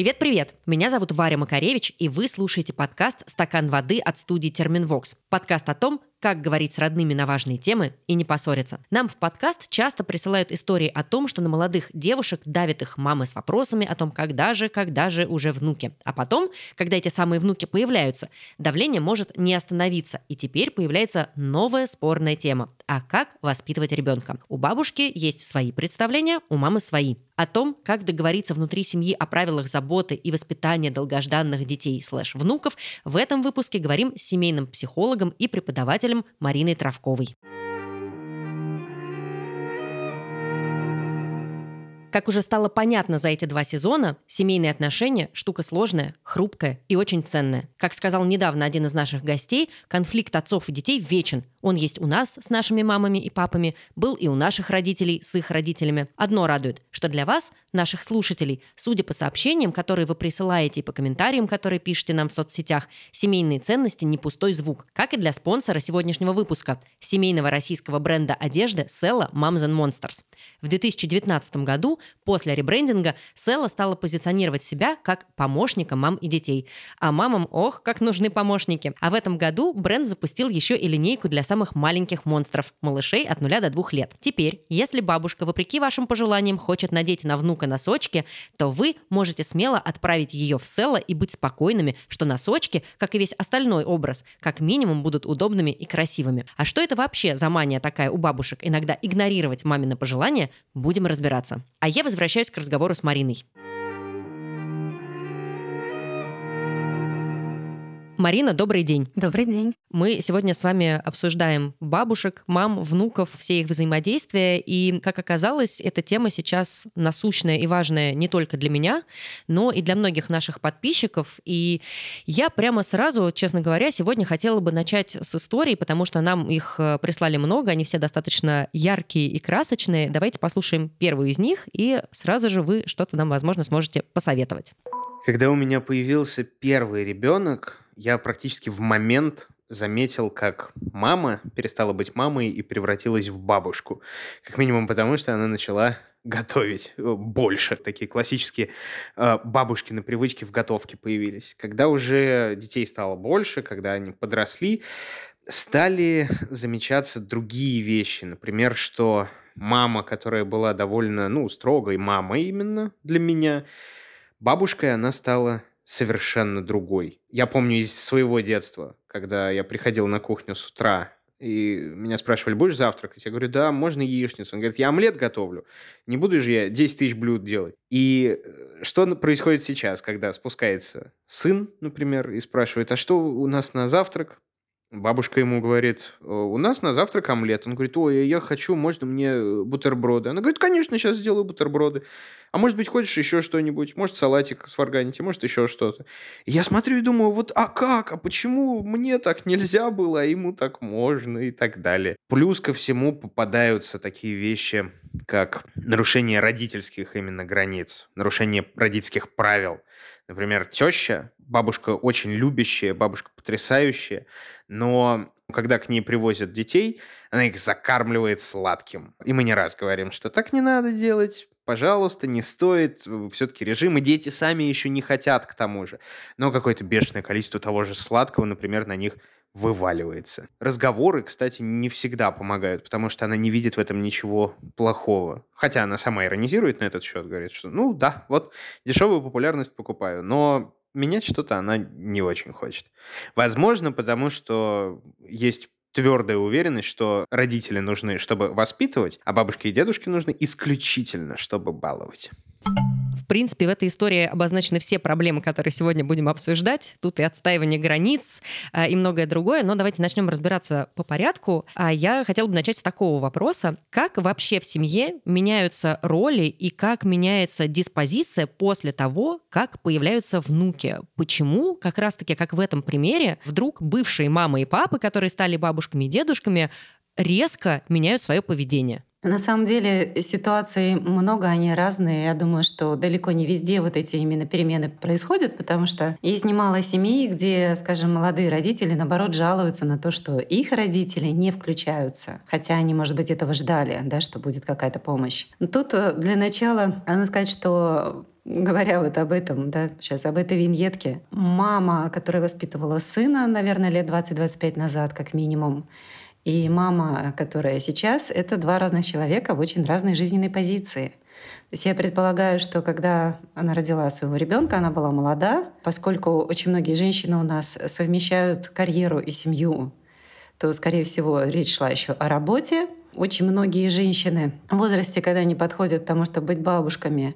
привет Привет-привет! Меня зовут Варя Макаревич, и вы слушаете подкаст «Стакан воды» от студии «Терминвокс». Подкаст о том, как говорить с родными на важные темы и не поссориться. Нам в подкаст часто присылают истории о том, что на молодых девушек давят их мамы с вопросами о том, когда же, когда же уже внуки. А потом, когда эти самые внуки появляются, давление может не остановиться, и теперь появляется новая спорная тема. А как воспитывать ребенка? У бабушки есть свои представления, у мамы свои. О том, как договориться внутри семьи о правилах заботы и воспитания долгожданных детей слэш-внуков, в этом выпуске говорим с семейным психологом и преподавателем Мариной Травковой. Как уже стало понятно за эти два сезона, семейные отношения – штука сложная, хрупкая и очень ценная. Как сказал недавно один из наших гостей, конфликт отцов и детей вечен. Он есть у нас с нашими мамами и папами, был и у наших родителей с их родителями. Одно радует, что для вас, наших слушателей, судя по сообщениям, которые вы присылаете и по комментариям, которые пишете нам в соцсетях, семейные ценности не пустой звук. Как и для спонсора сегодняшнего выпуска – семейного российского бренда одежды Sella Moms and Monsters. В 2019 году После ребрендинга Села стала позиционировать себя как помощника мам и детей. А мамам, ох, как нужны помощники. А в этом году бренд запустил еще и линейку для самых маленьких монстров, малышей от 0 до 2 лет. Теперь, если бабушка, вопреки вашим пожеланиям, хочет надеть на внука носочки, то вы можете смело отправить ее в Села и быть спокойными, что носочки, как и весь остальной образ, как минимум будут удобными и красивыми. А что это вообще за мания такая у бабушек иногда игнорировать мамины пожелания, будем разбираться. А я возвращаюсь к разговору с Мариной. Марина, добрый день. Добрый день. Мы сегодня с вами обсуждаем бабушек, мам, внуков, все их взаимодействия. И, как оказалось, эта тема сейчас насущная и важная не только для меня, но и для многих наших подписчиков. И я прямо сразу, честно говоря, сегодня хотела бы начать с истории, потому что нам их э, прислали много, они все достаточно яркие и красочные. Давайте послушаем первую из них, и сразу же вы что-то нам, возможно, сможете посоветовать. Когда у меня появился первый ребенок, я практически в момент заметил, как мама перестала быть мамой и превратилась в бабушку. Как минимум потому, что она начала готовить э, больше. Такие классические э, бабушкины привычки в готовке появились. Когда уже детей стало больше, когда они подросли, стали замечаться другие вещи. Например, что мама, которая была довольно, ну, строгой мамой именно для меня, бабушкой она стала совершенно другой. Я помню из своего детства, когда я приходил на кухню с утра, и меня спрашивали, будешь завтракать? Я говорю, да, можно яичницу. Он говорит, я омлет готовлю. Не буду же я 10 тысяч блюд делать. И э, что происходит сейчас, когда спускается сын, например, и спрашивает, а что у нас на завтрак? Бабушка ему говорит, у нас на завтрак омлет. Он говорит, ой, я хочу, можно мне э, бутерброды? Она говорит, конечно, сейчас сделаю бутерброды. А может быть, хочешь еще что-нибудь? Может, салатик сварганите, может, еще что-то. Я смотрю и думаю, вот, а как? А почему мне так нельзя было, а ему так можно и так далее. Плюс ко всему попадаются такие вещи, как нарушение родительских именно границ, нарушение родительских правил. Например, теща, бабушка очень любящая, бабушка потрясающая, но когда к ней привозят детей, она их закармливает сладким. И мы не раз говорим, что так не надо делать, пожалуйста, не стоит, все-таки режим, и дети сами еще не хотят к тому же. Но какое-то бешеное количество того же сладкого, например, на них вываливается. Разговоры, кстати, не всегда помогают, потому что она не видит в этом ничего плохого. Хотя она сама иронизирует на этот счет, говорит, что ну да, вот дешевую популярность покупаю, но менять что-то она не очень хочет. Возможно, потому что есть твердая уверенность, что родители нужны, чтобы воспитывать, а бабушки и дедушки нужны исключительно, чтобы баловать. В принципе, в этой истории обозначены все проблемы, которые сегодня будем обсуждать. Тут и отстаивание границ, а, и многое другое. Но давайте начнем разбираться по порядку. А я хотела бы начать с такого вопроса. Как вообще в семье меняются роли и как меняется диспозиция после того, как появляются внуки? Почему, как раз-таки, как в этом примере, вдруг бывшие мамы и папы, которые стали бабушками и дедушками, резко меняют свое поведение? На самом деле ситуаций много, они разные. Я думаю, что далеко не везде вот эти именно перемены происходят, потому что есть немало семей, где, скажем, молодые родители, наоборот, жалуются на то, что их родители не включаются, хотя они, может быть, этого ждали, да, что будет какая-то помощь. Но тут э, для начала надо сказать, что говоря вот об этом, да, сейчас об этой виньетке, мама, которая воспитывала сына, наверное, лет 20-25 назад, как минимум, и мама, которая сейчас, это два разных человека в очень разной жизненной позиции. То есть я предполагаю, что когда она родила своего ребенка, она была молода, поскольку очень многие женщины у нас совмещают карьеру и семью, то, скорее всего, речь шла еще о работе. Очень многие женщины в возрасте, когда они подходят к тому, чтобы быть бабушками,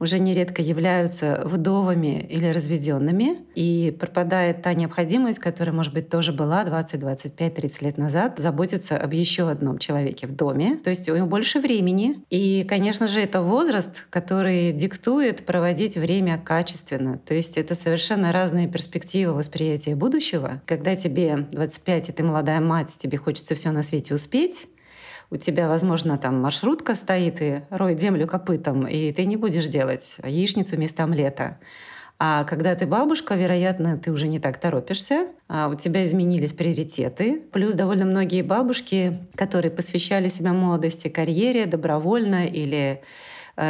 уже нередко являются вдовами или разведенными, и пропадает та необходимость, которая, может быть, тоже была 20, 25, 30 лет назад, заботиться об еще одном человеке в доме. То есть у него больше времени. И, конечно же, это возраст, который диктует проводить время качественно. То есть это совершенно разные перспективы восприятия будущего. Когда тебе 25, и ты молодая мать, тебе хочется все на свете успеть, у тебя, возможно, там маршрутка стоит и роет землю копытом, и ты не будешь делать яичницу вместо омлета. А когда ты бабушка, вероятно, ты уже не так торопишься, а у тебя изменились приоритеты. Плюс довольно многие бабушки, которые посвящали себя молодости, карьере добровольно или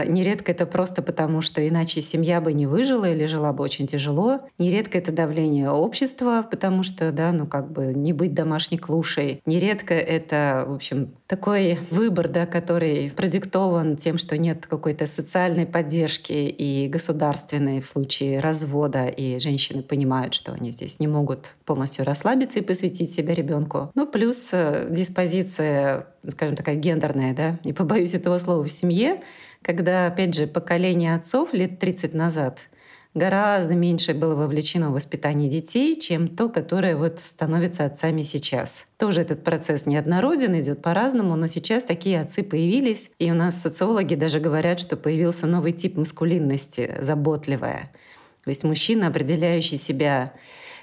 нередко это просто потому, что иначе семья бы не выжила или жила бы очень тяжело. Нередко это давление общества, потому что, да, ну как бы не быть домашней клушей. Нередко это, в общем, такой выбор, да, который продиктован тем, что нет какой-то социальной поддержки и государственной в случае развода, и женщины понимают, что они здесь не могут полностью расслабиться и посвятить себя ребенку. Ну, плюс э, диспозиция, скажем, такая гендерная, да, не побоюсь этого слова, в семье, когда, опять же, поколение отцов лет 30 назад гораздо меньше было вовлечено в воспитание детей, чем то, которое вот становится отцами сейчас. Тоже этот процесс неоднороден, идет по-разному, но сейчас такие отцы появились, и у нас социологи даже говорят, что появился новый тип маскулинности, заботливая. То есть мужчина, определяющий себя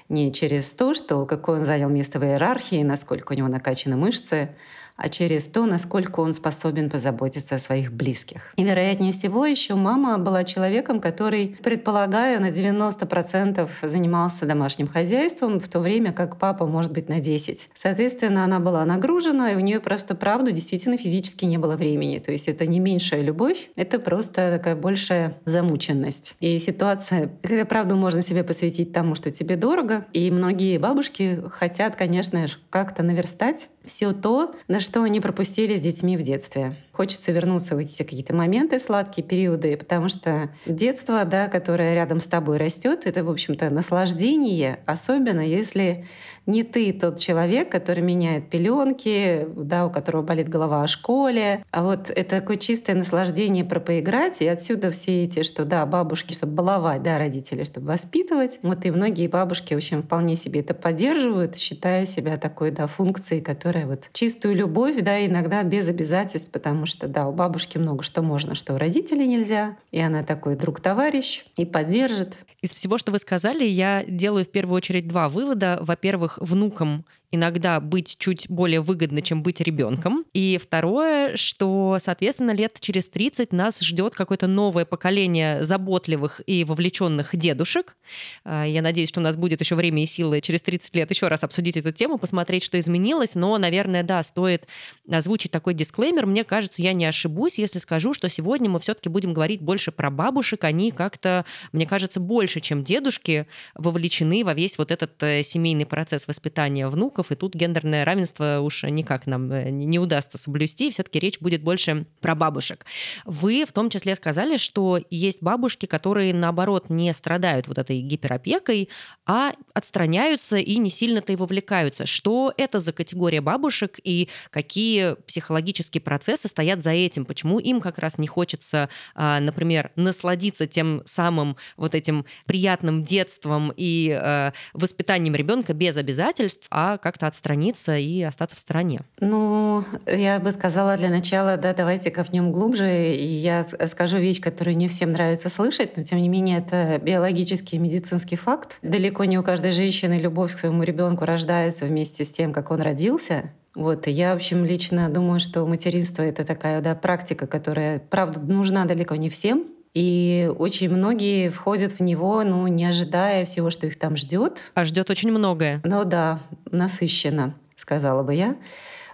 не через то, что какое он занял место в иерархии, насколько у него накачаны мышцы, а через то, насколько он способен позаботиться о своих близких. И, вероятнее всего, еще мама была человеком, который, предполагаю, на 90% занимался домашним хозяйством, в то время как папа, может быть, на 10%. Соответственно, она была нагружена, и у нее просто, правду, действительно физически не было времени. То есть это не меньшая любовь, это просто такая большая замученность. И ситуация, когда, правду, можно себе посвятить тому, что тебе дорого. И многие бабушки хотят, конечно, как-то наверстать все то, на что они пропустили с детьми в детстве. Хочется вернуться в эти какие-то моменты, сладкие периоды, потому что детство, да, которое рядом с тобой растет, это, в общем-то, наслаждение, особенно если не ты тот человек, который меняет пеленки, да, у которого болит голова о школе. А вот это такое чистое наслаждение про поиграть, и отсюда все эти, что да, бабушки, чтобы баловать, да, родители, чтобы воспитывать. Вот и многие бабушки, в общем, вполне себе это поддерживают, считая себя такой, да, функцией, которая вот чистую любовь, да, иногда без обязательств, потому что, да, у бабушки много что можно, что у родителей нельзя, и она такой друг-товарищ и поддержит. Из всего, что вы сказали, я делаю в первую очередь два вывода. Во-первых, внукам иногда быть чуть более выгодно, чем быть ребенком. И второе, что, соответственно, лет через 30 нас ждет какое-то новое поколение заботливых и вовлеченных дедушек. А, я надеюсь, что у нас будет еще время и силы через 30 лет еще раз обсудить эту тему, посмотреть, что изменилось. Но, наверное, да, стоит озвучить такой дисклеймер. Мне кажется, я не ошибусь, если скажу, что сегодня мы все-таки будем говорить больше про бабушек. Они как-то, мне кажется, больше, чем дедушки, вовлечены во весь вот этот э, семейный процесс воспитания внук внуков, и тут гендерное равенство уж никак нам э, не удастся соблюсти, все-таки речь будет больше про бабушек. Вы в том числе сказали, что есть бабушки, которые, наоборот, не страдают вот этой гиперопекой, а отстраняются и не сильно-то и вовлекаются. Что это за категория бабушек и какие психологические процессы стоят за этим? Почему им как раз не хочется, а, например, насладиться тем самым вот этим приятным детством и э, воспитанием ребенка без обязательств, а как-то отстраниться и остаться в стороне? Ну, я бы сказала для начала, да, давайте копнем глубже, и я скажу вещь, которую не всем нравится слышать, но тем не менее это биологический и медицинский факт. Далеко не у каждой женщины любовь к своему ребенку рождается вместе с тем, как он родился. Вот, я, в общем, лично думаю, что материнство — это такая да, практика, которая, правда, нужна далеко не всем, и очень многие входят в него, ну, не ожидая всего, что их там ждет. А ждет очень многое. Ну да, насыщенно, сказала бы я.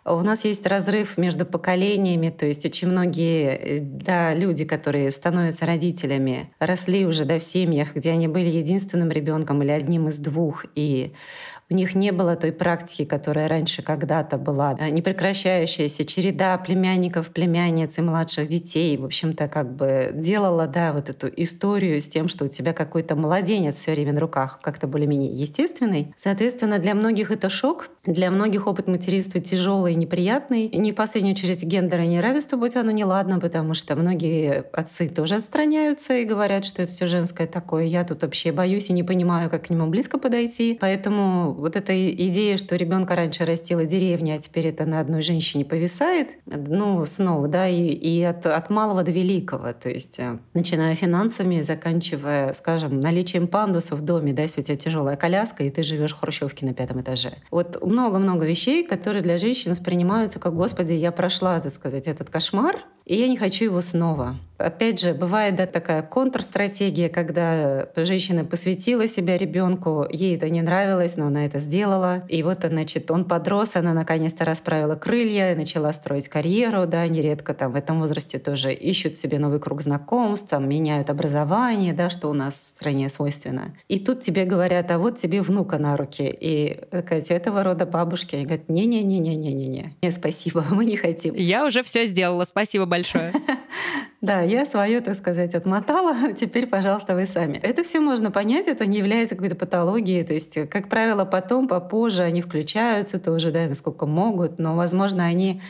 У нас есть разрыв между поколениями, то есть очень многие да, люди, которые становятся родителями, росли уже да, в семьях, где они были единственным ребенком или одним из двух, и у них не было той практики, которая раньше когда-то была, непрекращающаяся череда племянников, племянниц и младших детей. В общем-то, как бы делала, да, вот эту историю с тем, что у тебя какой-то младенец все время на руках, как-то более-менее естественный. Соответственно, для многих это шок, для многих опыт материнства тяжелый и неприятный. И не в последнюю очередь гендера неравенство, будь оно неладно, потому что многие отцы тоже отстраняются и говорят, что это все женское такое. Я тут вообще боюсь и не понимаю, как к нему близко подойти. Поэтому вот эта идея, что ребенка раньше растила деревня, а теперь это на одной женщине повисает, ну, снова, да, и, и от, от малого до великого, то есть э, начиная финансами, заканчивая, скажем, наличием пандуса в доме, да, если у тебя тяжелая коляска, и ты живешь в хрущевке на пятом этаже. Вот много-много вещей, которые для женщин воспринимаются как, господи, я прошла, так сказать, этот кошмар, и я не хочу его снова. Опять же, бывает да, такая контрстратегия, когда женщина посвятила себя ребенку, ей это не нравилось, но она это сделала. И вот, значит, он подрос, она наконец-то расправила крылья, начала строить карьеру, да, нередко там в этом возрасте тоже ищут себе новый круг знакомств, там, меняют образование, да, что у нас в стране свойственно. И тут тебе говорят, а вот тебе внука на руки. И такая, этого рода бабушки, они говорят, не-не-не-не-не-не, не, спасибо, мы не хотим. Я уже все сделала, спасибо большое. Да, я свое, так сказать, отмотала. Теперь, пожалуйста, вы сами. Это все можно понять, это не является какой-то патологией. То есть, как правило, потом, попозже они включаются тоже, да, насколько могут, но, возможно, они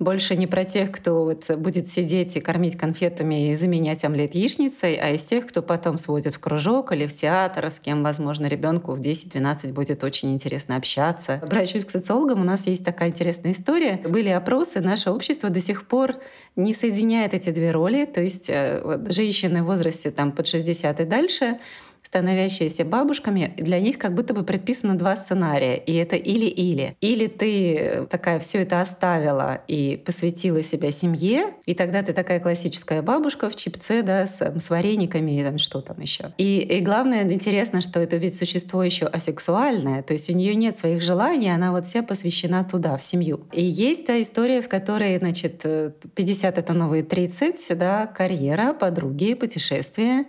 больше не про тех, кто вот будет сидеть и кормить конфетами и заменять омлет яичницей, а из тех, кто потом сводит в кружок или в театр, с кем, возможно, ребенку в 10-12 будет очень интересно общаться. Обращаюсь к социологам, у нас есть такая интересная история. Были опросы, наше общество до сих пор не соединяет эти две роли, то есть э, вот, женщины в возрасте там, под 60 и дальше — становящиеся бабушками, для них как будто бы предписано два сценария. И это или-или. Или ты такая все это оставила и посвятила себя семье, и тогда ты такая классическая бабушка в чипце, да, с, с варениками и там что там еще. И, и главное, интересно, что это ведь существо еще асексуальное, то есть у нее нет своих желаний, она вот вся посвящена туда, в семью. И есть та история, в которой, значит, 50 — это новые 30, да, карьера, подруги, путешествия,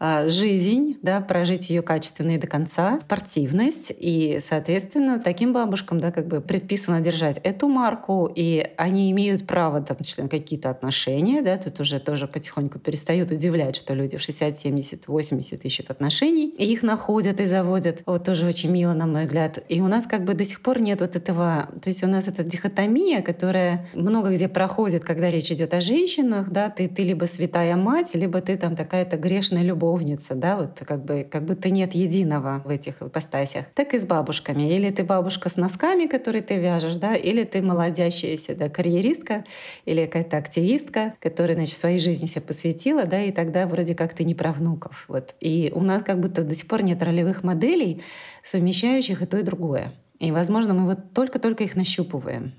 жизнь, да, прожить ее качественно и до конца, спортивность. И, соответственно, таким бабушкам да, как бы предписано держать эту марку, и они имеют право там, на какие-то отношения. Да, тут уже тоже потихоньку перестают удивлять, что люди в 60, 70, 80 ищут отношений, и их находят и заводят. Вот тоже очень мило, на мой взгляд. И у нас как бы до сих пор нет вот этого... То есть у нас эта дихотомия, которая много где проходит, когда речь идет о женщинах, да, ты, ты либо святая мать, либо ты там такая-то грешная любовь любовница, да, вот как бы как будто нет единого в этих ипостасях. Так и с бабушками. Или ты бабушка с носками, которые ты вяжешь, да, или ты молодящаяся, да, карьеристка, или какая-то активистка, которая, значит, своей жизни себя посвятила, да, и тогда вроде как ты не про внуков. Вот. И у нас как будто до сих пор нет ролевых моделей, совмещающих и то, и другое. И, возможно, мы вот только-только их нащупываем.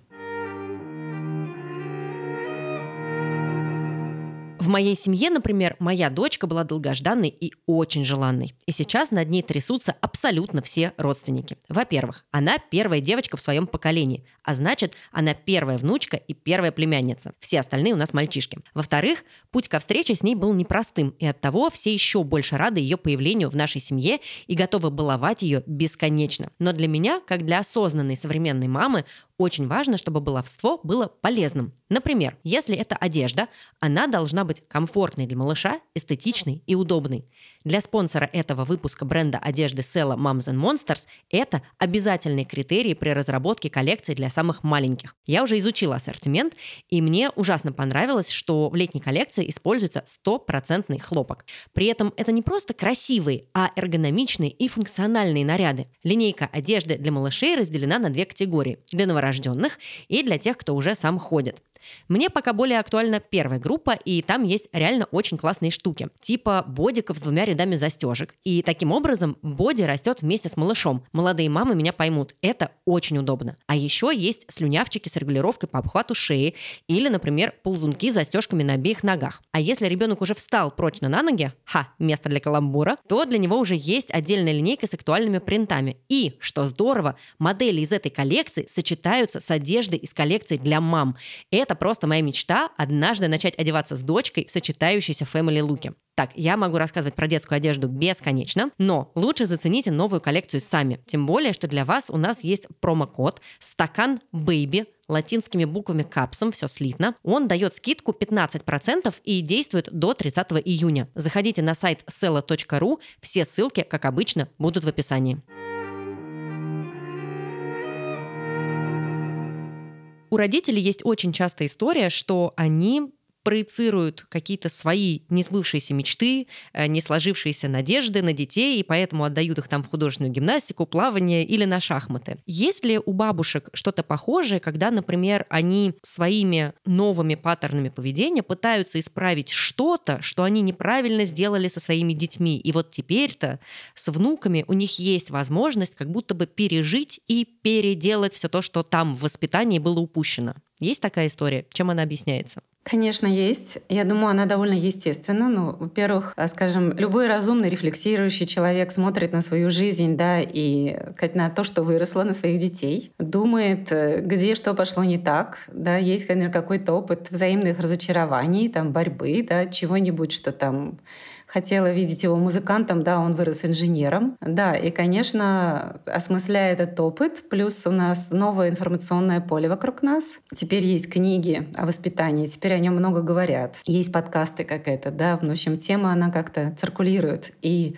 Моей семье, например, моя дочка была долгожданной и очень желанной. И сейчас над ней трясутся абсолютно все родственники. Во-первых, она первая девочка в своем поколении, а значит, она первая внучка и первая племянница. Все остальные у нас мальчишки. Во-вторых, путь ко встрече с ней был непростым, и от того все еще больше рады ее появлению в нашей семье и готовы баловать ее бесконечно. Но для меня, как для осознанной современной мамы, очень важно, чтобы баловство было полезным. Например, если это одежда, она должна быть комфортной для малыша, эстетичной и удобной. Для спонсора этого выпуска бренда одежды Sella Moms and Monsters это обязательные критерии при разработке коллекции для самых маленьких. Я уже изучила ассортимент, и мне ужасно понравилось, что в летней коллекции используется стопроцентный хлопок. При этом это не просто красивые, а эргономичные и функциональные наряды. Линейка одежды для малышей разделена на две категории – для новорожденных и для тех, кто уже сам ходит. Мне пока более актуальна первая группа, и там есть реально очень классные штуки, типа бодиков с двумя рядами застежек. И таким образом боди растет вместе с малышом. Молодые мамы меня поймут, это очень удобно. А еще есть слюнявчики с регулировкой по обхвату шеи или, например, ползунки с застежками на обеих ногах. А если ребенок уже встал прочно на ноги, ха, место для каламбура, то для него уже есть отдельная линейка с актуальными принтами. И, что здорово, модели из этой коллекции сочетаются с одеждой из коллекции для мам. Это просто моя мечта однажды начать одеваться с дочкой в сочетающейся family луке. Так, я могу рассказывать про детскую одежду бесконечно, но лучше зацените новую коллекцию сами. Тем более, что для вас у нас есть промокод «Стакан Baby» латинскими буквами капсом, все слитно. Он дает скидку 15% и действует до 30 июня. Заходите на сайт sella.ru, все ссылки, как обычно, будут в описании. У родителей есть очень частая история, что они проецируют какие-то свои несбывшиеся мечты, э, не сложившиеся надежды на детей, и поэтому отдают их там в художественную гимнастику, плавание или на шахматы. Есть ли у бабушек что-то похожее, когда, например, они своими новыми паттернами поведения пытаются исправить что-то, что они неправильно сделали со своими детьми, и вот теперь-то с внуками у них есть возможность как будто бы пережить и переделать все то, что там в воспитании было упущено. Есть такая история? Чем она объясняется? Конечно, есть. Я думаю, она довольно естественна. Ну, во-первых, а, скажем, любой разумный, рефлексирующий человек смотрит на свою жизнь, да, и на то, что выросло, на своих детей, думает, э, где что пошло не так, да, есть, конечно, какой-то опыт взаимных разочарований, там, борьбы, да, чего-нибудь, что там хотела видеть его музыкантом, да, он вырос инженером. Да, и, конечно, осмысляя этот опыт, плюс у нас новое информационное поле вокруг нас. Теперь есть книги о воспитании, теперь о нем много говорят. Есть подкасты как это, да, в общем, тема, она как-то циркулирует. И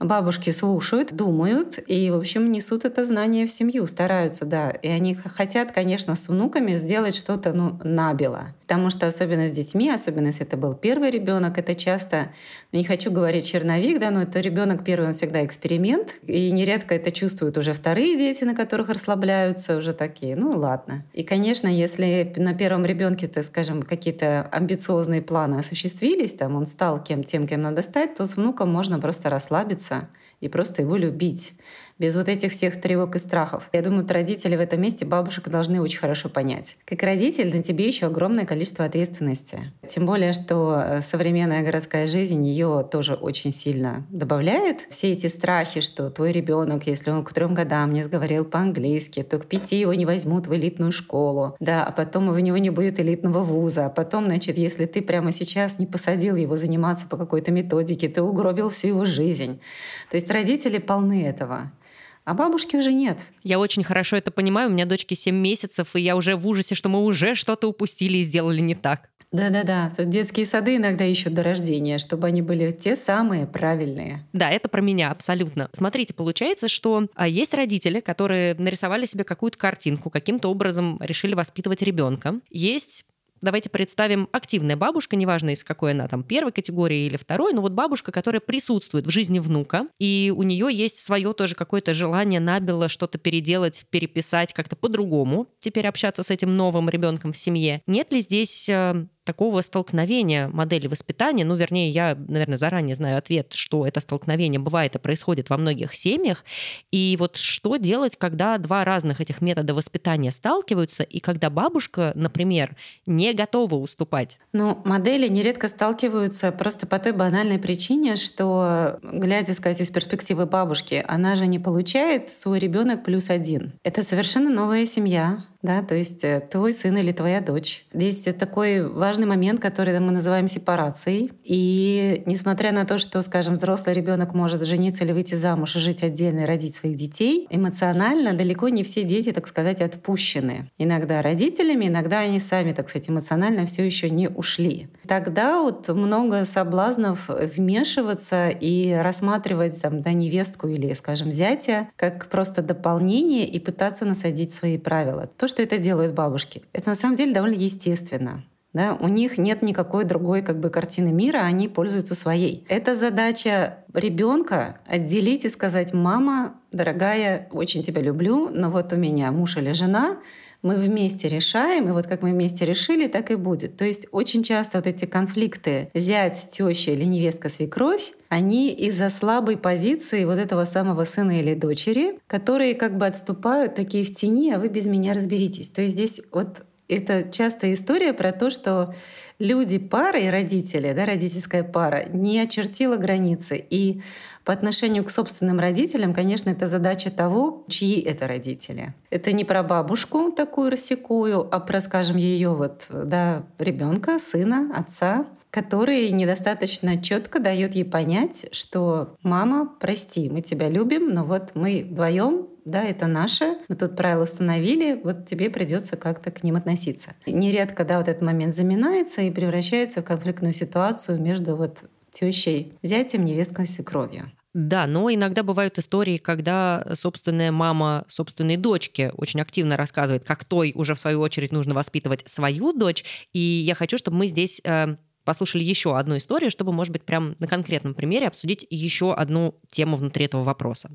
бабушки слушают, думают и, в общем, несут это знание в семью, стараются, да. И они хотят, конечно, с внуками сделать что-то, ну, набело. Потому что особенно с детьми, особенно если это был первый ребенок, это часто, ну, не хочу говорить черновик, да, но это ребенок первый, он всегда эксперимент. И нередко это чувствуют уже вторые дети, на которых расслабляются уже такие, ну, ладно. И, конечно, если на первом ребенке, так скажем, какие-то амбициозные планы осуществились, там он стал кем, тем, кем надо стать, то с внуком можно просто расслабиться нравится и просто его любить без вот этих всех тревог и страхов. Я думаю, родители в этом месте бабушек должны очень хорошо понять. Как родитель на тебе еще огромное количество ответственности. Тем более, что э, современная городская жизнь ее тоже очень сильно добавляет. Все эти страхи, что твой ребенок, если он к трем годам не сговорил по-английски, то к пяти его не возьмут в элитную школу, да, а потом у него не будет элитного вуза, а потом, значит, если ты прямо сейчас не посадил его заниматься по какой-то методике, ты угробил всю его жизнь. То есть родители полны этого. А бабушки уже нет. Я очень хорошо это понимаю. У меня дочке 7 месяцев, и я уже в ужасе, что мы уже что-то упустили и сделали не так. Да-да-да. Детские сады иногда ищут до рождения, чтобы они были те самые правильные. Да, это про меня абсолютно. Смотрите, получается, что а, есть родители, которые нарисовали себе какую-то картинку, каким-то образом решили воспитывать ребенка. Есть Давайте представим активная бабушка, неважно из какой она там первой категории или второй, но вот бабушка, которая присутствует в жизни внука, и у нее есть свое тоже какое-то желание набело что-то переделать, переписать как-то по-другому, теперь общаться с этим новым ребенком в семье. Нет ли здесь э, такого столкновения модели воспитания, ну, вернее, я, наверное, заранее знаю ответ, что это столкновение бывает и происходит во многих семьях. И вот что делать, когда два разных этих метода воспитания сталкиваются, и когда бабушка, например, не готова уступать? Ну, модели нередко сталкиваются просто по той банальной причине, что, глядя, сказать, из перспективы бабушки, она же не получает свой ребенок плюс один. Это совершенно новая семья, да, то есть э, твой сын или твоя дочь. Здесь такой важный момент, который мы называем сепарацией. И несмотря на то, что, скажем, взрослый ребенок может жениться или выйти замуж и жить отдельно и родить своих детей, эмоционально далеко не все дети, так сказать, отпущены. Иногда родителями, иногда они сами, так сказать, эмоционально все еще не ушли. Тогда вот много соблазнов вмешиваться и рассматривать там, да, невестку или, скажем, зятя как просто дополнение и пытаться насадить свои правила. То, что это делают бабушки. Это на самом деле довольно естественно. Да, у них нет никакой другой как бы картины мира, они пользуются своей. Это задача ребенка отделить и сказать, мама, дорогая, очень тебя люблю, но вот у меня муж или жена, мы вместе решаем, и вот как мы вместе решили, так и будет. То есть очень часто вот эти конфликты зять, теща или невестка, свекровь, они из-за слабой позиции вот этого самого сына или дочери, которые как бы отступают такие в тени, а вы без меня разберитесь. То есть здесь вот это частая история про то, что люди пары и родители, да, родительская пара, не очертила границы. И по отношению к собственным родителям, конечно, это задача того, чьи это родители. Это не про бабушку такую рассекую, а про, скажем, ее вот, да, ребенка, сына, отца, который недостаточно четко дает ей понять, что мама, прости, мы тебя любим, но вот мы вдвоем да, это наше, мы тут правила установили, вот тебе придется как-то к ним относиться. Нередко, да, вот этот момент заминается и превращается в конфликтную ситуацию между вот тещей, зятем, невесткой, свекровью. Да, но иногда бывают истории, когда собственная мама собственной дочке очень активно рассказывает, как той уже в свою очередь нужно воспитывать свою дочь. И я хочу, чтобы мы здесь э, послушали еще одну историю, чтобы, может быть, прям на конкретном примере обсудить еще одну тему внутри этого вопроса.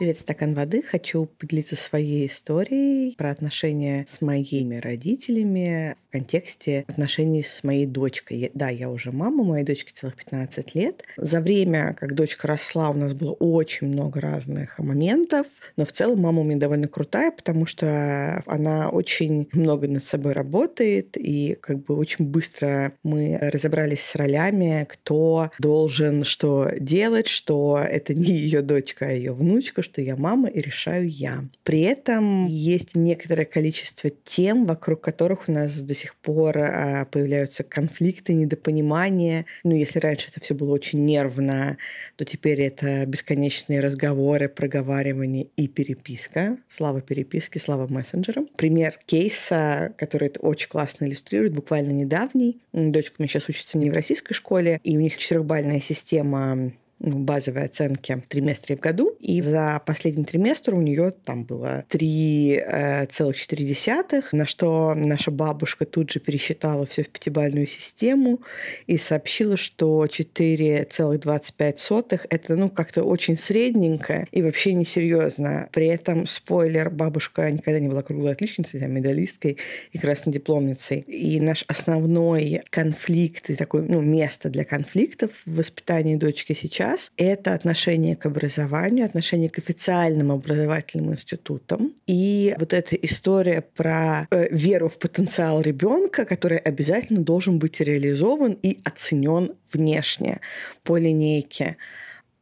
Привет, стакан воды. Хочу поделиться своей историей про отношения с моими родителями в контексте отношений с моей дочкой. Да, я уже мама, моей дочке целых 15 лет. За время, как дочка росла, у нас было очень много разных моментов, но в целом мама у меня довольно крутая, потому что она очень много над собой работает, и как бы очень быстро мы разобрались с ролями, кто должен что делать, что это не ее дочка, а ее внучка, что я мама и решаю я. При этом есть некоторое количество тем, вокруг которых у нас до сих пор а, появляются конфликты, недопонимания. Ну, если раньше это все было очень нервно, то теперь это бесконечные разговоры, проговаривание и переписка. Слава переписке, слава мессенджерам. Пример кейса, который это очень классно иллюстрирует, буквально недавний. Дочка у меня сейчас учится не в российской школе, и у них четырехбальная система ну, базовые оценки триместре в году. И за последний триместр у нее там было 3,4, э, на что наша бабушка тут же пересчитала все в пятибальную систему и сообщила, что 4,25 это ну как-то очень средненько и вообще несерьезно. При этом, спойлер, бабушка никогда не была круглой отличницей, а медалисткой и красной дипломницей. И наш основной конфликт и такое ну, место для конфликтов в воспитании дочки сейчас сейчас, это отношение к образованию, отношение к официальным образовательным институтам. И вот эта история про э, веру в потенциал ребенка, который обязательно должен быть реализован и оценен внешне по линейке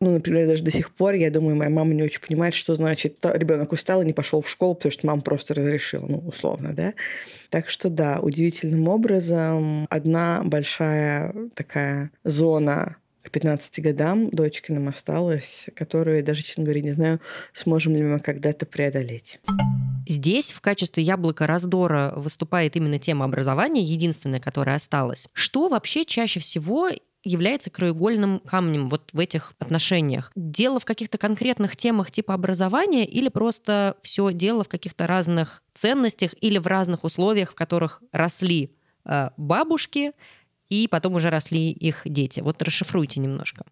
ну, например, даже до сих пор, я думаю, моя мама не очень понимает, что значит ребенок устал и не пошел в школу, потому что мама просто разрешила, ну, условно, да. Так что да, удивительным образом одна большая такая зона к 15 годам дочкиным осталось, которую даже, честно говоря, не знаю, сможем ли мы когда-то преодолеть. Здесь в качестве яблока раздора выступает именно тема образования, единственная, которая осталась. Что вообще чаще всего является краеугольным камнем вот в этих отношениях? Дело в каких-то конкретных темах типа образования или просто все дело в каких-то разных ценностях или в разных условиях, в которых росли э, бабушки, и потом уже росли их дети. Вот расшифруйте немножко.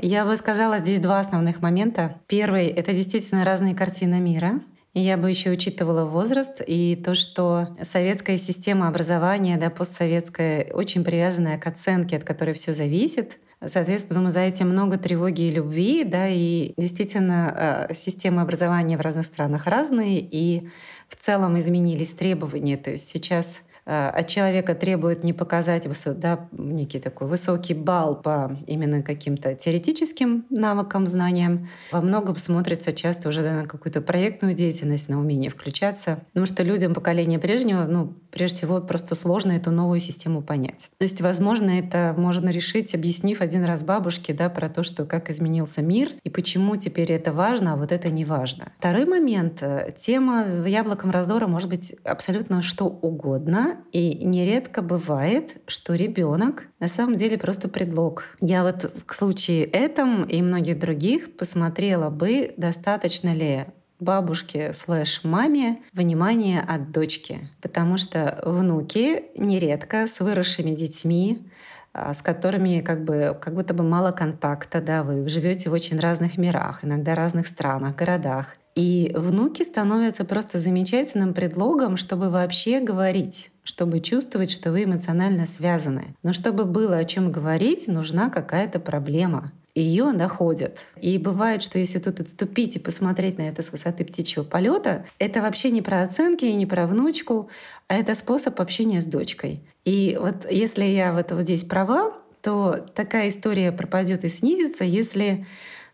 Я бы сказала здесь два основных момента. Первый — это действительно разные картины мира. И я бы еще учитывала возраст и то, что советская система образования, да, постсоветская, очень привязанная к оценке, от которой все зависит. Соответственно, думаю, за этим много тревоги и любви, да, и действительно э, системы образования в разных странах разные, и в целом изменились требования. То есть сейчас от человека требует не показать да, некий такой высокий балл по именно каким-то теоретическим навыкам, знаниям. Во многом смотрится часто уже на какую-то проектную деятельность, на умение включаться. Потому что людям поколения прежнего, ну, прежде всего, просто сложно эту новую систему понять. То есть, возможно, это можно решить, объяснив один раз бабушке да, про то, что как изменился мир и почему теперь это важно, а вот это не важно. Второй момент. Э, тема яблоком раздора может быть абсолютно что угодно, и нередко бывает, что ребенок на самом деле просто предлог. Я вот в случае этом и многих других посмотрела бы, достаточно ли бабушке слэш маме внимание от дочки. Потому что внуки нередко с выросшими детьми а, с которыми как бы как будто бы мало контакта, да, вы живете в очень разных мирах, иногда разных странах, городах. И внуки становятся просто замечательным предлогом, чтобы вообще говорить чтобы чувствовать, что вы эмоционально связаны. Но чтобы было о чем говорить, нужна какая-то проблема ее находят. И бывает, что если тут отступить и посмотреть на это с высоты птичьего полета, это вообще не про оценки и не про внучку, а это способ общения с дочкой. И вот если я вот, здесь права, то такая история пропадет и снизится, если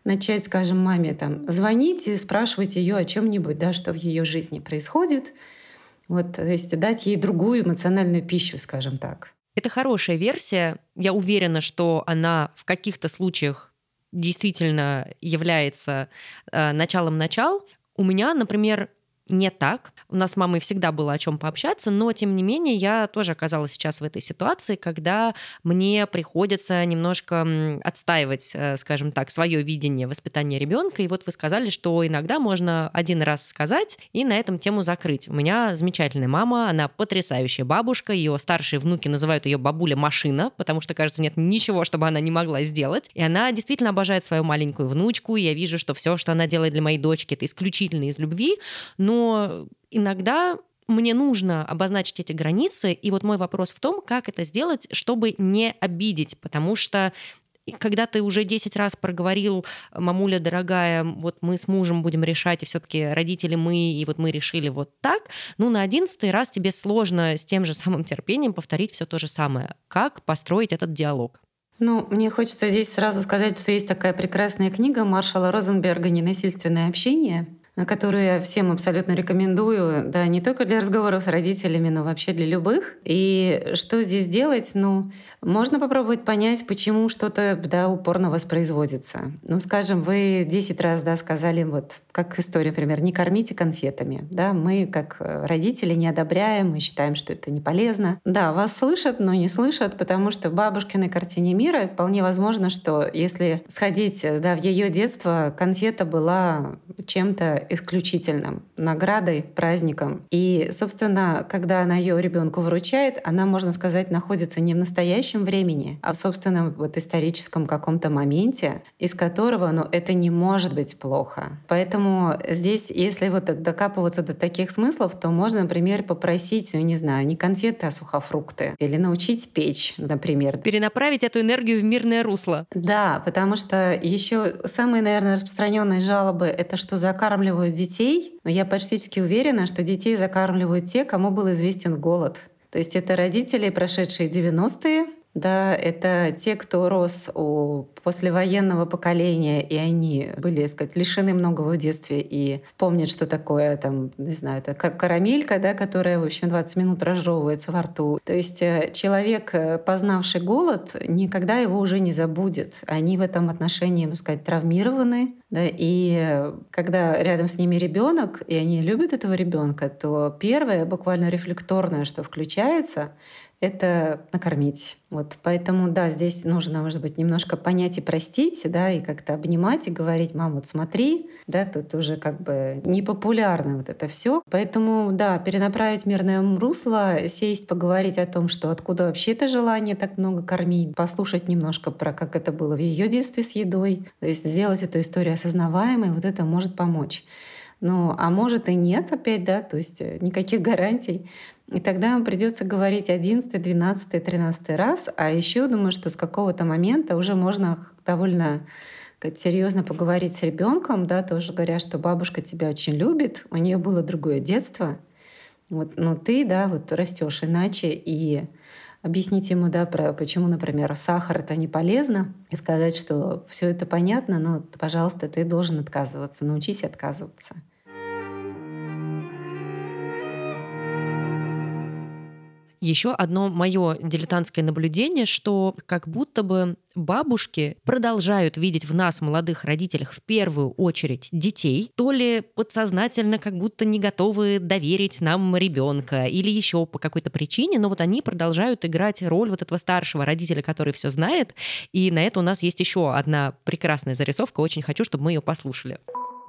начать, скажем, маме там звонить и спрашивать ее о чем-нибудь, да, что в ее жизни происходит, вот, то есть дать ей другую эмоциональную пищу, скажем так. Это хорошая версия. Я уверена, что она в каких-то случаях действительно является э, началом начал. У меня, например, не так. У нас с мамой всегда было о чем пообщаться, но тем не менее я тоже оказалась сейчас в этой ситуации, когда мне приходится немножко отстаивать, э, скажем так, свое видение воспитания ребенка. И вот вы сказали, что иногда можно один раз сказать и на этом тему закрыть. У меня замечательная мама, она потрясающая бабушка, ее старшие внуки называют ее бабуля машина, потому что, кажется, нет ничего, чтобы она не могла сделать. И она действительно обожает свою маленькую внучку, и я вижу, что все, что она делает для моей дочки, это исключительно из любви. Но но иногда мне нужно обозначить эти границы, и вот мой вопрос в том, как это сделать, чтобы не обидеть, потому что когда ты уже 10 раз проговорил, мамуля дорогая, вот мы с мужем будем решать, и все-таки родители мы, и вот мы решили вот так, ну на 11 раз тебе сложно с тем же самым терпением повторить все то же самое. Как построить этот диалог? Ну, мне хочется здесь сразу сказать, что есть такая прекрасная книга Маршала Розенберга «Ненасильственное общение», которую я всем абсолютно рекомендую, да, не только для разговоров с родителями, но вообще для любых. И что здесь делать? Ну, можно попробовать понять, почему что-то, да, упорно воспроизводится. Ну, скажем, вы 10 раз, да, сказали, вот, как история, например, не кормите конфетами, да, мы, как родители, не одобряем, мы считаем, что это не полезно. Да, вас слышат, но не слышат, потому что в бабушкиной картине мира вполне возможно, что если сходить, да, в ее детство, конфета была чем-то исключительным, наградой, праздником. И, собственно, когда она ее ребенку вручает, она, можно сказать, находится не в настоящем времени, а в собственном вот историческом каком-то моменте, из которого, ну, это не может быть плохо. Поэтому здесь, если вот докапываться до таких смыслов, то можно, например, попросить, ну, не знаю, не конфеты, а сухофрукты. Или научить печь, например. Перенаправить эту энергию в мирное русло. Да, потому что еще самые, наверное, распространенные жалобы — это что закармливают закармливают детей, но я почти уверена, что детей закармливают те, кому был известен голод. То есть это родители, прошедшие 90-е, да, это те, кто рос у послевоенного поколения, и они были, так сказать, лишены многого в детстве и помнят, что такое, там, не знаю, это карамелька, да, которая, в общем, 20 минут разжевывается во рту. То есть э, человек, э, познавший голод, никогда его уже не забудет. Они в этом отношении, можно сказать, травмированы, да, и когда рядом с ними ребенок, и они любят этого ребенка, то первое, буквально рефлекторное, что включается, это накормить. Вот, поэтому, да, здесь нужно, может быть, немножко понять и простить, да, и как-то обнимать и говорить, мам, вот смотри, да, тут уже как бы непопулярно вот это все. Поэтому, да, перенаправить мирное русло, сесть, поговорить о том, что откуда вообще это желание так много кормить, послушать немножко про как это было в ее детстве с едой, то есть сделать эту историю осознаваемой, вот это может помочь. Ну, а может и нет опять, да, то есть никаких гарантий. И тогда придется говорить 11, 12, 13 раз. А еще думаю, что с какого-то момента уже можно довольно серьезно поговорить с ребенком, да, тоже говоря, что бабушка тебя очень любит, у нее было другое детство, вот, но ты, да, вот растешь иначе, и объяснить ему, да, про почему, например, сахар это не полезно, и сказать, что все это понятно, но, пожалуйста, ты должен отказываться, научись отказываться. Еще одно мое дилетантское наблюдение, что как будто бы бабушки продолжают видеть в нас, молодых родителях, в первую очередь детей, то ли подсознательно как будто не готовы доверить нам ребенка или еще по какой-то причине, но вот они продолжают играть роль вот этого старшего родителя, который все знает. И на это у нас есть еще одна прекрасная зарисовка. Очень хочу, чтобы мы ее послушали.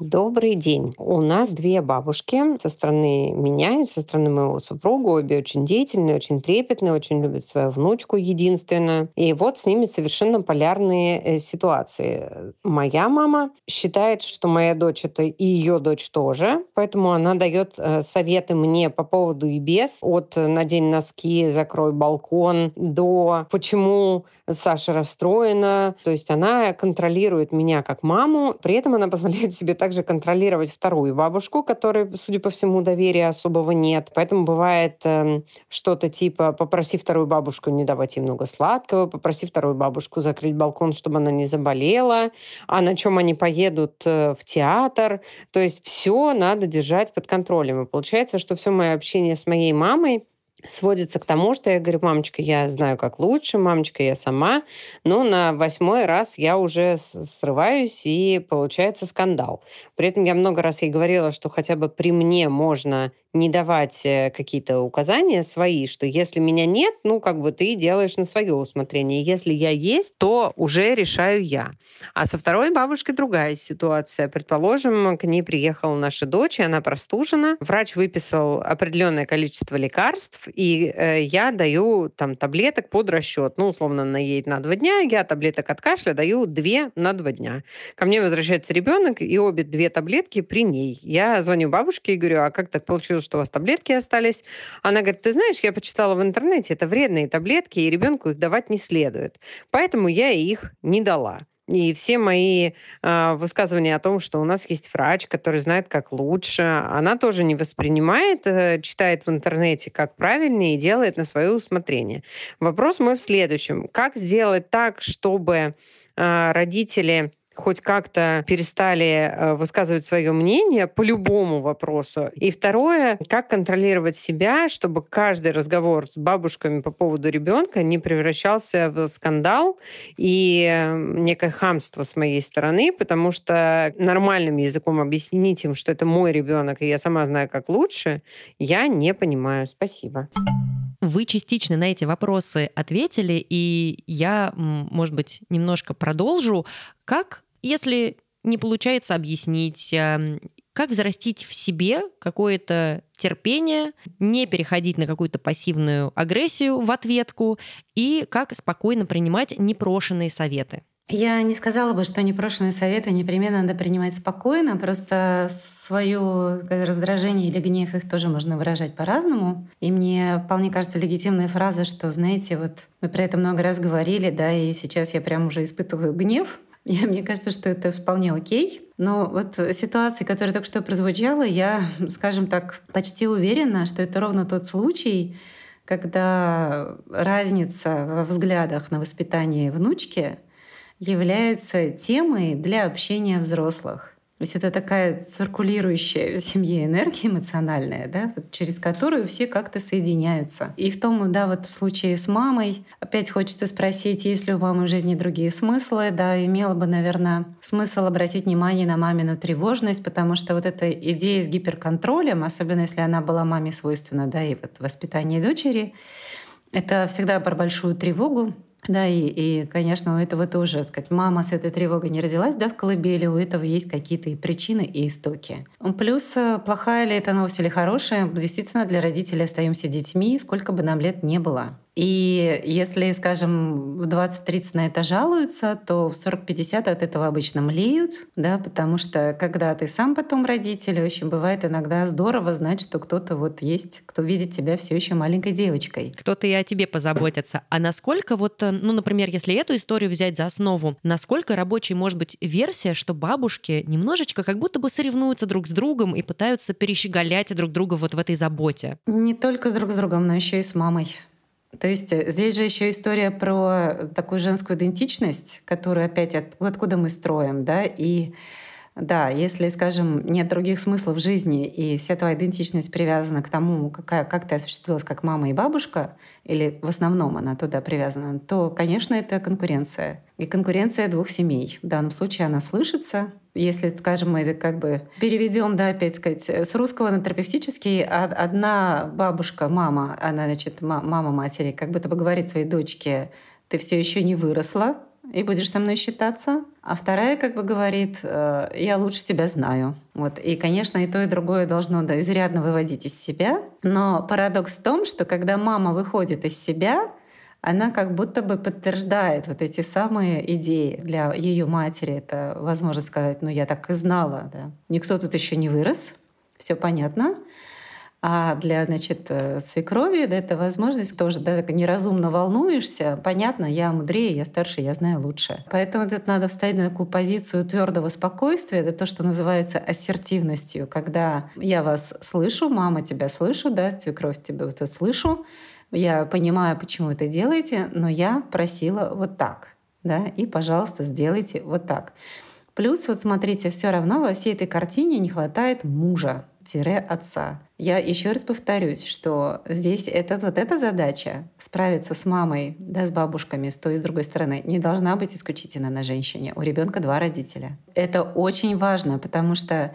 Добрый день. У нас две бабушки со стороны меня и со стороны моего супруга. Обе очень деятельные, очень трепетные, очень любят свою внучку единственную. И вот с ними совершенно полярные э, ситуации. Моя мама считает, что моя дочь это и ее дочь тоже, поэтому она дает э, советы мне по поводу и без, от надень носки, закрой балкон, до почему Саша расстроена. То есть она контролирует меня как маму, при этом она позволяет себе так также контролировать вторую бабушку, которой, судя по всему, доверия особого нет. Поэтому бывает э, что-то типа попроси вторую бабушку не давать ей много сладкого, попроси вторую бабушку закрыть балкон, чтобы она не заболела, а на чем они поедут э, в театр. То есть все надо держать под контролем. И получается, что все мое общение с моей мамой сводится к тому, что я говорю, мамочка, я знаю, как лучше, мамочка, я сама, но на восьмой раз я уже срываюсь, и получается скандал. При этом я много раз ей говорила, что хотя бы при мне можно не давать э, какие-то указания свои, что если меня нет, ну, как бы ты делаешь на свое усмотрение. Если я есть, то уже решаю я. А со второй бабушкой другая ситуация. Предположим, к ней приехала наша дочь, и она простужена. Врач выписал определенное количество лекарств, и э, я даю там таблеток под расчет. Ну, условно, она едет на два дня, я таблеток от кашля даю две на два дня. Ко мне возвращается ребенок, и обе две таблетки при ней. Я звоню бабушке и говорю, а как так получилось, что у вас таблетки остались. Она говорит, ты знаешь, я почитала в интернете, это вредные таблетки, и ребенку их давать не следует. Поэтому я их не дала. И все мои э, высказывания о том, что у нас есть врач, который знает, как лучше, она тоже не воспринимает, э, читает в интернете, как правильнее, и делает на свое усмотрение. Вопрос мой в следующем. Как сделать так, чтобы э, родители хоть как-то перестали э, высказывать свое мнение по любому вопросу. И второе, как контролировать себя, чтобы каждый разговор с бабушками по поводу ребенка не превращался в скандал и э, некое хамство с моей стороны, потому что нормальным языком объяснить им, что это мой ребенок, и я сама знаю, как лучше, я не понимаю. Спасибо. Вы частично на эти вопросы ответили, и я, может быть, немножко продолжу. Как если не получается объяснить, эм, как взрастить в себе какое-то терпение, не переходить на какую-то пассивную агрессию в ответку и как спокойно принимать непрошенные советы. Я не сказала бы, что непрошенные советы непременно надо принимать спокойно, просто свое раздражение или гнев их тоже можно выражать по-разному. И мне вполне кажется легитимная фраза, что, знаете, вот мы про это много раз говорили, да, и сейчас я прям уже испытываю гнев, мне, мне кажется, что это вполне окей. Но вот ситуация, которая только что прозвучала, я, скажем так, почти уверена, что это ровно тот случай, когда разница во взглядах на воспитание внучки является темой для общения взрослых. То есть это такая циркулирующая в семье энергия эмоциональная, да, вот через которую все как-то соединяются. И в том, да, вот в случае с мамой, опять хочется спросить, есть ли у мамы в жизни другие смыслы, да, имело бы, наверное, смысл обратить внимание на мамину тревожность, потому что вот эта идея с гиперконтролем, особенно если она была маме свойственна, да, и вот воспитание дочери, это всегда про большую тревогу, да, и, и, конечно, у этого тоже, сказать, мама с этой тревогой не родилась, да, в колыбели, у этого есть какие-то и причины, и истоки. Плюс, э, плохая ли это новость или хорошая, действительно, для родителей остаемся детьми, сколько бы нам лет не было. И если, скажем, в 20-30 на это жалуются, то в 40-50 от этого обычно млеют, да, потому что когда ты сам потом родитель, очень бывает иногда здорово знать, что кто-то вот есть, кто видит тебя все еще маленькой девочкой. Кто-то и о тебе позаботится. А насколько вот, э, ну, например, если эту историю взять за основу, насколько рабочей может быть версия, что бабушки немножечко как будто бы соревнуются друг с другом и пытаются перещеголять друг друга вот в этой заботе? Не только друг с другом, но еще и с мамой. То есть э, здесь же еще история про такую женскую идентичность, которую опять от, откуда мы строим, да, и да, если, скажем, нет других смыслов в жизни, и вся твоя идентичность привязана к тому, какая, как ты осуществилась как мама и бабушка, или в основном она туда привязана, то, конечно, это конкуренция. И конкуренция двух семей. В данном случае она слышится. Если, скажем, мы как бы переведем, да, опять сказать, с русского на терапевтический, одна бабушка, мама, она, значит, мама матери, как будто бы говорит своей дочке, ты все еще не выросла, и будешь со мной считаться. А вторая как бы говорит, э, я лучше тебя знаю. Вот. И, конечно, и то, и другое должно да, изрядно выводить из себя. Но парадокс в том, что когда мама выходит из себя, она как будто бы подтверждает вот эти самые идеи для ее матери. Это возможно сказать, ну я так и знала, да. Никто тут еще не вырос, все понятно. А для, значит, э, свекрови да, это возможность тоже, да, так неразумно волнуешься. Понятно, я мудрее, я старше, я знаю лучше. Поэтому это надо встать на такую позицию твердого спокойствия, это то, что называется ассертивностью, когда я вас слышу, мама тебя слышу, да, свекровь тебя вот слышу, я понимаю, почему это делаете, но я просила вот так, да, и, пожалуйста, сделайте вот так. Плюс, вот смотрите, все равно во всей этой картине не хватает мужа отца. Я еще раз повторюсь, что здесь это, вот эта задача справиться с мамой, да, с бабушками, с той и с другой стороны, не должна быть исключительно на женщине. У ребенка два родителя. Это очень важно, потому что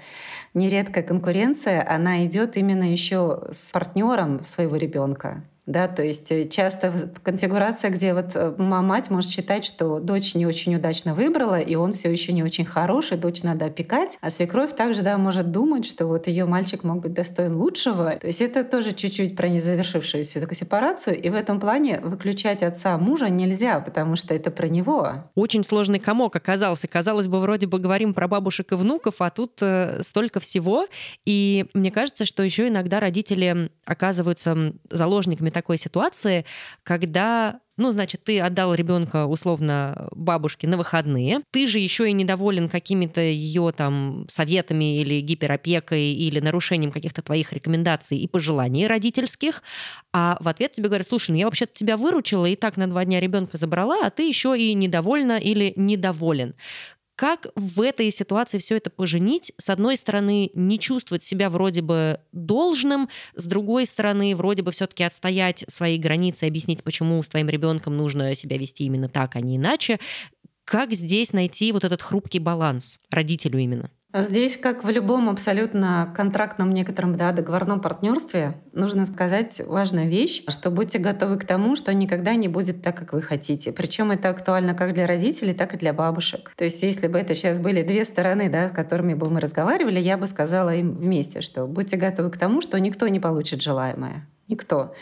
нередко конкуренция, она идет именно еще с партнером своего ребенка. Да, то есть э, часто конфигурация, где вот э, мать может считать, что дочь не очень удачно выбрала, и он все еще не очень хороший, дочь надо опекать, а свекровь также да, может думать, что вот ее мальчик мог быть достоин лучшего. То есть это тоже чуть-чуть про незавершившуюся такую сепарацию, и в этом плане выключать отца мужа нельзя, потому что это про него. Очень сложный комок оказался. Казалось бы, вроде бы говорим про бабушек и внуков, а тут э, столько всего. И мне кажется, что еще иногда родители оказываются заложниками такой ситуации, когда ну, значит, ты отдал ребенка условно бабушке на выходные, ты же еще и недоволен какими-то ее там советами или гиперопекой или нарушением каких-то твоих рекомендаций и пожеланий родительских, а в ответ тебе говорят, слушай, ну я вообще-то тебя выручила и так на два дня ребенка забрала, а ты еще и недовольна или недоволен. Как в этой ситуации все это поженить? С одной стороны, не чувствовать себя вроде бы должным, с другой стороны, вроде бы все-таки отстоять свои границы, объяснить, почему с твоим ребенком нужно себя вести именно так, а не иначе. Как здесь найти вот этот хрупкий баланс родителю именно? Здесь, как в любом абсолютно контрактном некотором да, договорном партнерстве, нужно сказать важную вещь, что будьте готовы к тому, что никогда не будет так, как вы хотите. Причем это актуально как для родителей, так и для бабушек. То есть если бы это сейчас были две стороны, да, с которыми бы мы разговаривали, я бы сказала им вместе, что будьте готовы к тому, что никто не получит желаемое. Никто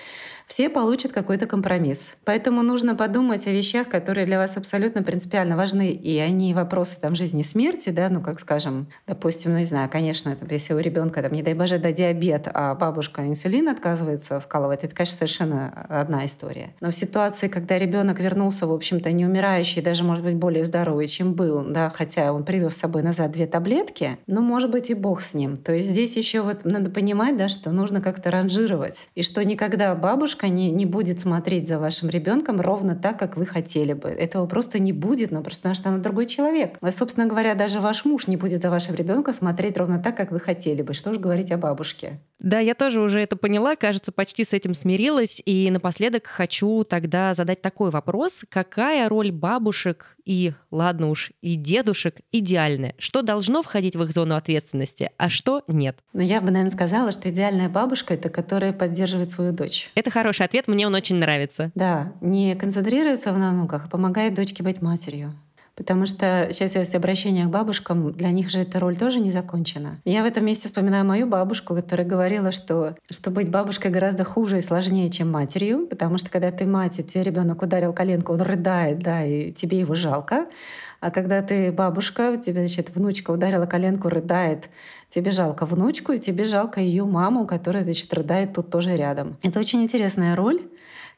все получат какой-то компромисс. Поэтому нужно подумать о вещах, которые для вас абсолютно принципиально важны, и они вопросы там жизни и смерти, да, ну, как скажем, допустим, ну, не знаю, конечно, там, если у ребенка, там, не дай боже, да, диабет, а бабушка инсулин отказывается вкалывать, это, конечно, совершенно одна история. Но в ситуации, когда ребенок вернулся, в общем-то, не умирающий, даже, может быть, более здоровый, чем был, да, хотя он привез с собой назад две таблетки, ну, может быть, и бог с ним. То есть здесь еще вот надо понимать, да, что нужно как-то ранжировать, и что никогда бабушка бабушка не, не будет смотреть за вашим ребенком ровно так, как вы хотели бы. Этого просто не будет, ну, просто потому что она другой человек. И, собственно говоря, даже ваш муж не будет за вашим ребенком смотреть ровно так, как вы хотели бы. Что же говорить о бабушке? Да, я тоже уже это поняла, кажется, почти с этим смирилась. И напоследок хочу тогда задать такой вопрос. Какая роль бабушек и, ладно уж, и дедушек идеальная? Что должно входить в их зону ответственности, а что нет? Ну, я бы, наверное, сказала, что идеальная бабушка — это которая поддерживает свою дочь. Это хороший ответ, мне он очень нравится. Да, не концентрируется в внуках, а помогает дочке быть матерью. Потому что сейчас, если обращение к бабушкам, для них же эта роль тоже не закончена. Я в этом месте вспоминаю мою бабушку, которая говорила, что, что быть бабушкой гораздо хуже и сложнее, чем матерью, потому что когда ты мать, и тебе ребенок ударил коленку, он рыдает, да, и тебе его жалко. А когда ты бабушка, тебе, значит, внучка ударила коленку, рыдает, тебе жалко внучку, и тебе жалко ее маму, которая, значит, рыдает тут тоже рядом. Это очень интересная роль.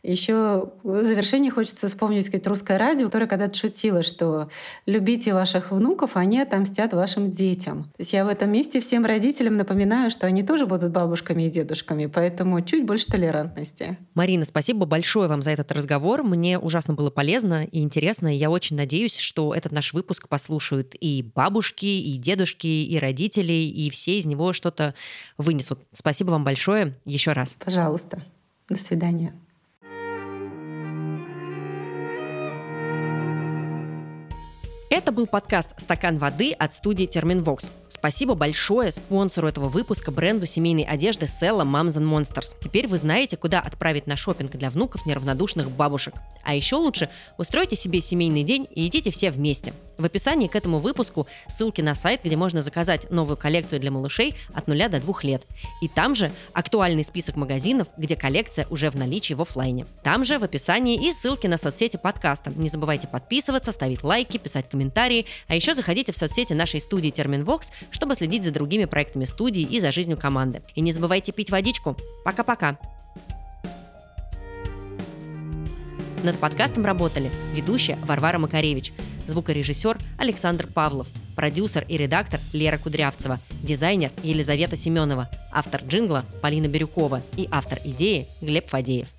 Еще в завершении хочется вспомнить сказать, русское радио, которое когда-то шутило, что любите ваших внуков, они отомстят вашим детям. То есть я в этом месте всем родителям напоминаю, что они тоже будут бабушками и дедушками, поэтому чуть больше толерантности. Марина, спасибо большое вам за этот разговор. Мне ужасно было полезно и интересно. И я очень надеюсь, что этот наш выпуск послушают и бабушки, и дедушки, и родители, и все из него что-то вынесут. Спасибо вам большое еще раз. Пожалуйста. До свидания. Это был подкаст «Стакан воды» от студии Терминвокс. Спасибо большое спонсору этого выпуска бренду семейной одежды Sella Moms and Monsters. Теперь вы знаете, куда отправить на шопинг для внуков неравнодушных бабушек. А еще лучше устройте себе семейный день и идите все вместе. В описании к этому выпуску ссылки на сайт, где можно заказать новую коллекцию для малышей от 0 до 2 лет. И там же актуальный список магазинов, где коллекция уже в наличии в офлайне. Там же в описании и ссылки на соцсети подкаста. Не забывайте подписываться, ставить лайки, писать комментарии. А еще заходите в соцсети нашей студии Терминвокс, чтобы следить за другими проектами студии и за жизнью команды. И не забывайте пить водичку. Пока-пока! Над подкастом работали ведущая Варвара Макаревич, звукорежиссер Александр Павлов, продюсер и редактор Лера Кудрявцева, дизайнер Елизавета Семенова, автор джингла Полина Бирюкова и автор идеи Глеб Фадеев.